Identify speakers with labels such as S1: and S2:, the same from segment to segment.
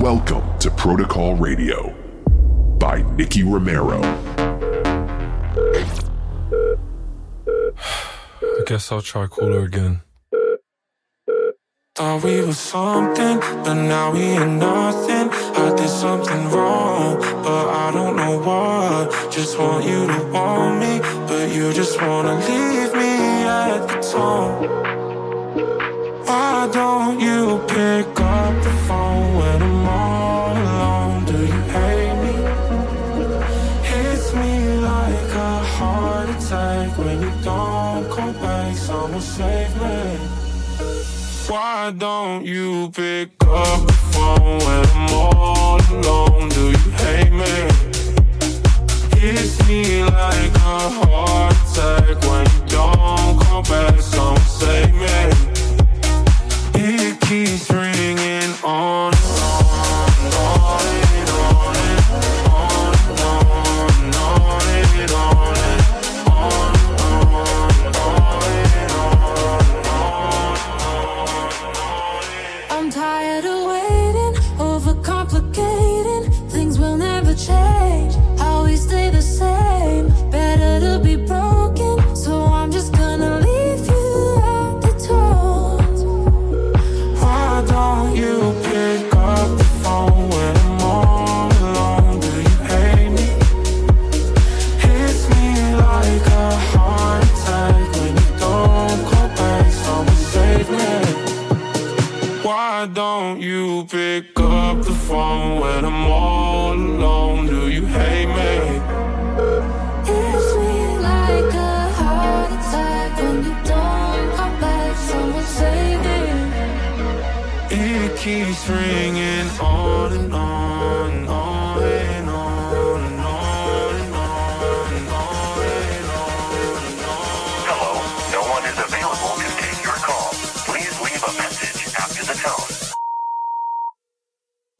S1: Welcome to Protocol Radio by Nicky Romero.
S2: I guess I'll try call her again. Thought we were something, but now we ain't nothing. I did something wrong, but I don't know what. Just want you to want me, but you just wanna leave me at the tone. Why don't you pick up the phone when I'm don't come back. Someone save me. Why don't you pick up the phone when I'm all alone? Do you hate me? Hits me like a heart attack when you don't come back. Someone save me. It keeps ringing on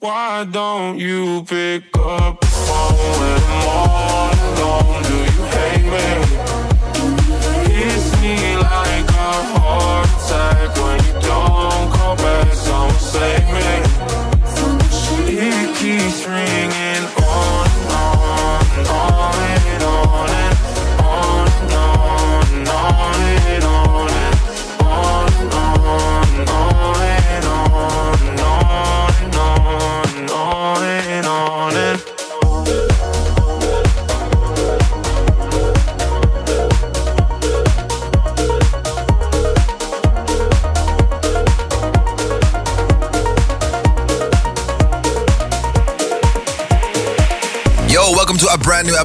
S2: Why don't you pick up the phone when I'm all alone? Do you hate me? Hits me like a heart attack when you don't call back.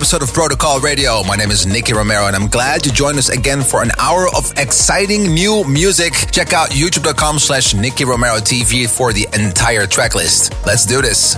S3: Episode of Protocol Radio. My name is Nicky Romero, and I'm glad you joined us again for an hour of exciting new music. Check out youtube.com slash Nicky Romero TV for the entire track list. Let's do this.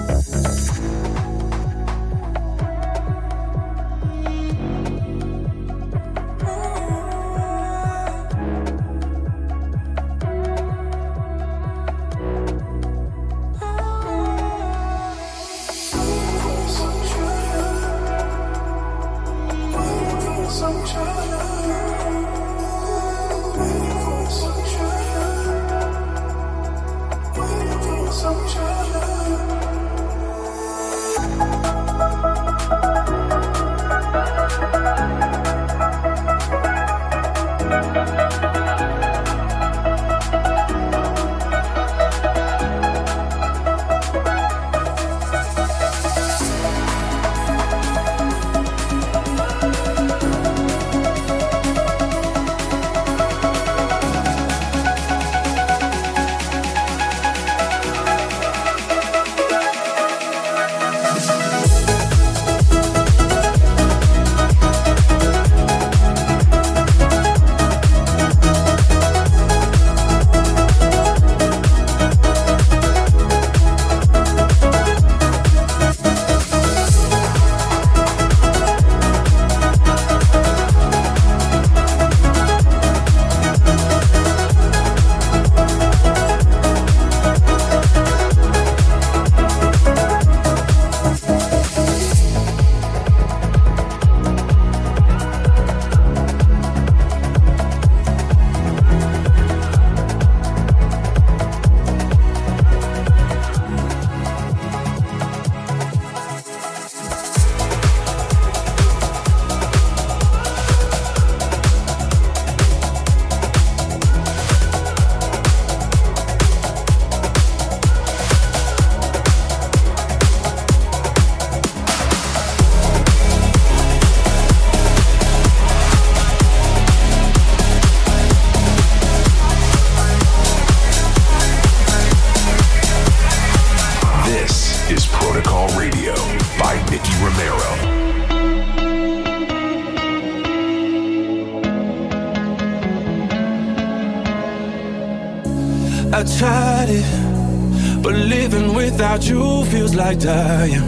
S4: Like dying.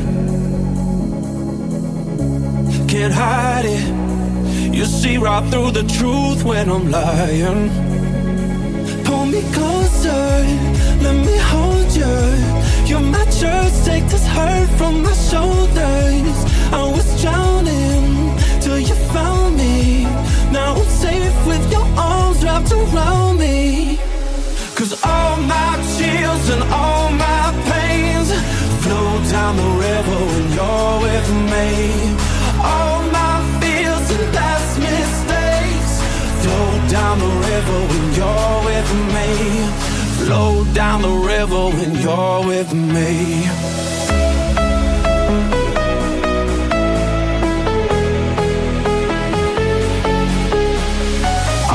S4: Can't hide it. You see right through the truth when I'm lying. Pull me closer, let me hold you. You're my church, take this hurt from my shoulders. I was drowning till you found me. Now I'm safe with your arms wrapped around me. Cause all my chills and all with me. All my fears and past mistakes flow down the river when you're with me. Flow down the river when you're with me.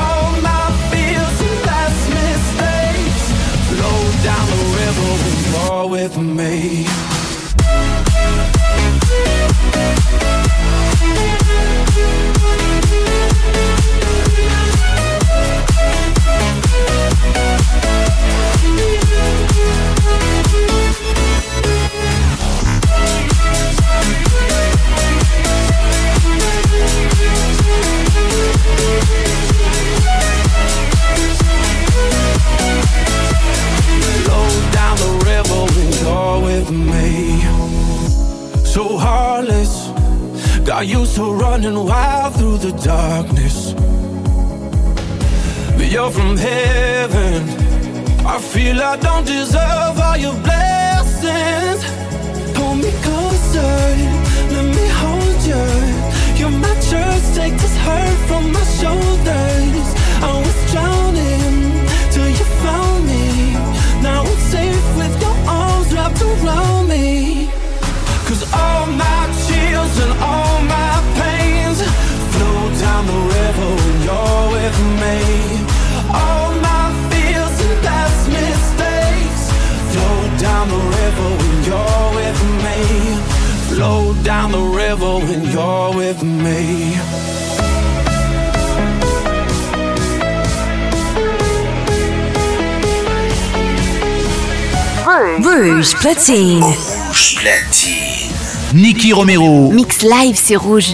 S4: All my fears and past mistakes Flow down the river when you're with me I used to running wild through the darkness. But you're from heaven. I feel I don't deserve all your blessings. Pull me closer, let me hold you. You're my church, take this hurt from my shoulders. I was drowning till you found me. Now I'm safe with your arms wrapped around me. Cause all my chills and all my pains flow down the river when you're with me. All my fears and past mistakes flow down the river when you're with me. Flow down the river when you're with me. Rouge Platine.
S5: Rouge Platine. Nicky Romero.
S4: Mix live, c'est rouge.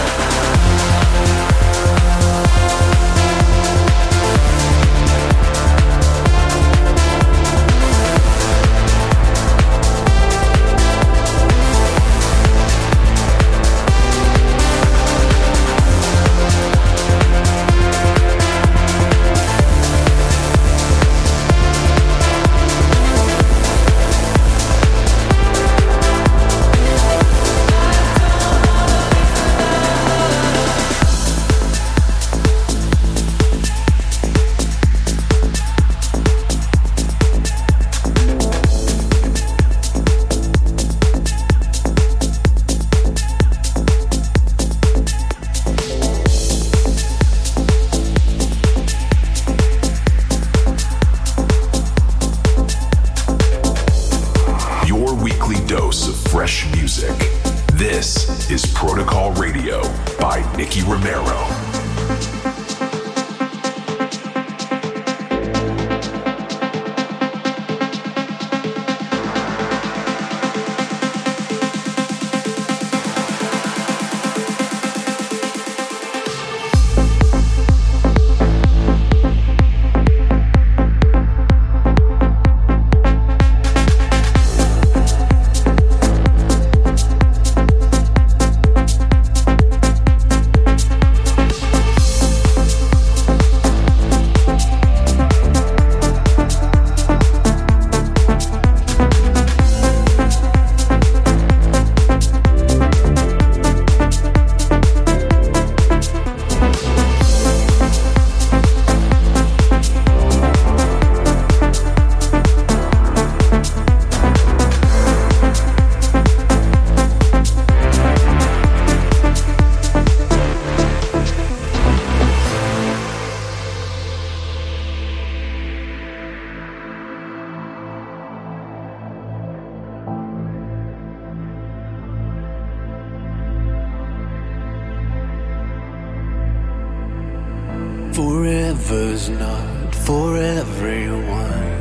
S4: Forever's not for everyone.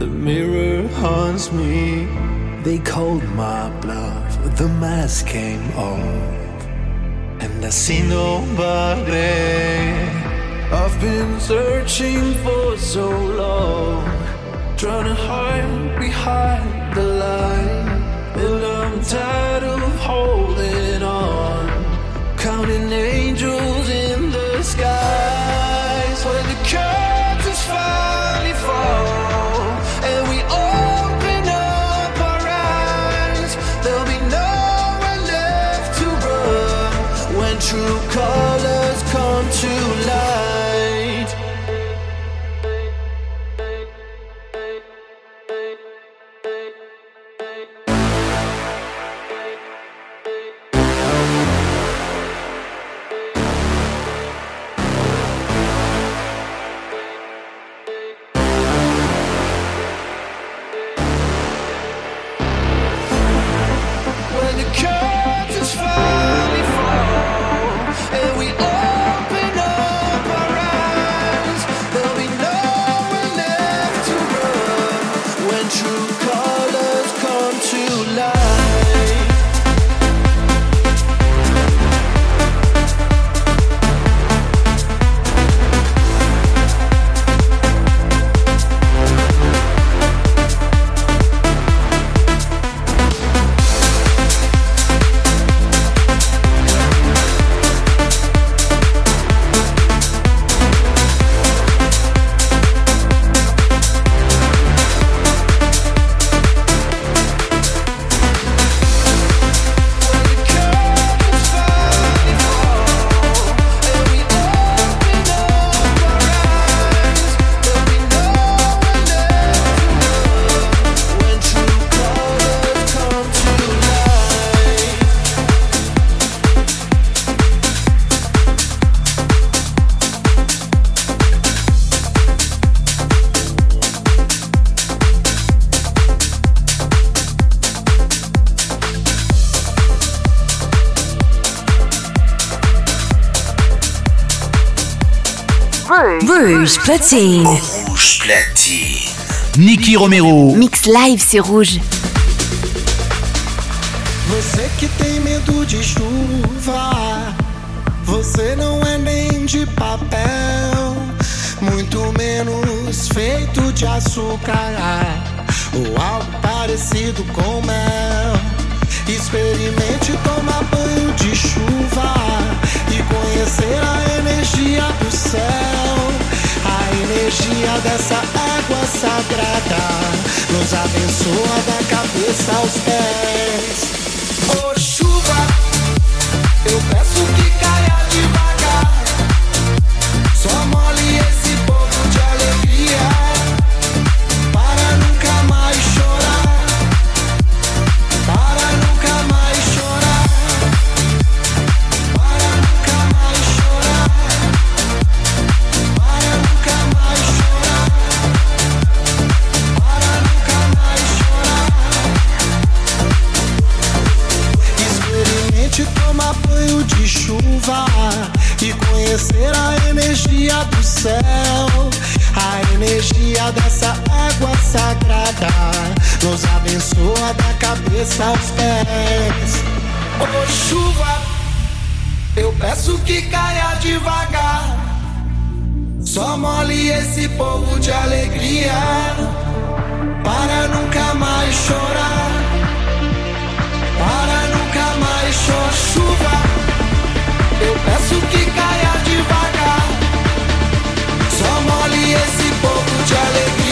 S4: The mirror haunts me. They called my bluff. The mask came off, and I see nobody. I've been searching for so long, trying to hide behind the light, and I'm tired of holding on, counting angels
S6: platine.
S7: Rouge
S5: platine. Nicky Romero.
S8: Mix live sur Rouge.
S9: Você que tem medo de chuva, você não é nem de papel, muito menos feito de açúcar ou algo parecido com mel. Experimente tomar banho de chuva e conhecer a energia do céu. Energia dessa água sagrada nos abençoa da cabeça aos pés. Ô chuva, eu peço que aos pés. Ô chuva, eu peço que caia devagar. Só mole esse povo de alegria para nunca mais chorar. Para nunca mais chorar chuva. Eu peço que caia devagar. Só mole esse povo de alegria.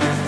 S10: This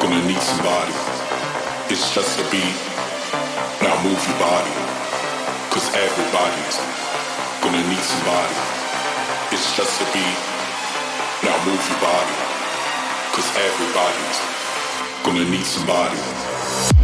S1: Gonna need somebody. It's just a beat. Now move your body. Cause everybody's gonna need somebody. It's just a beat. Now move your body. Cause everybody's gonna need somebody.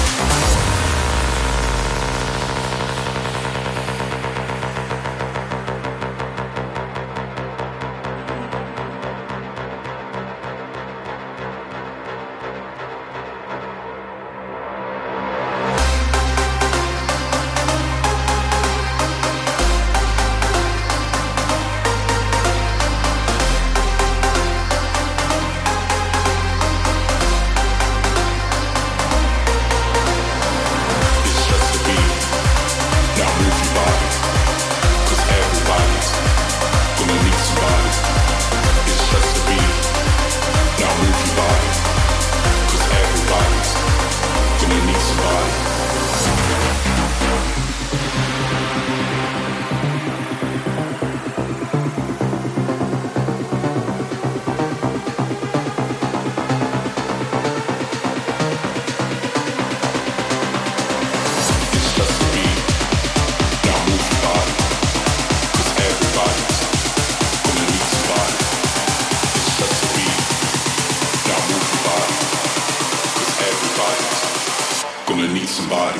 S5: somebody.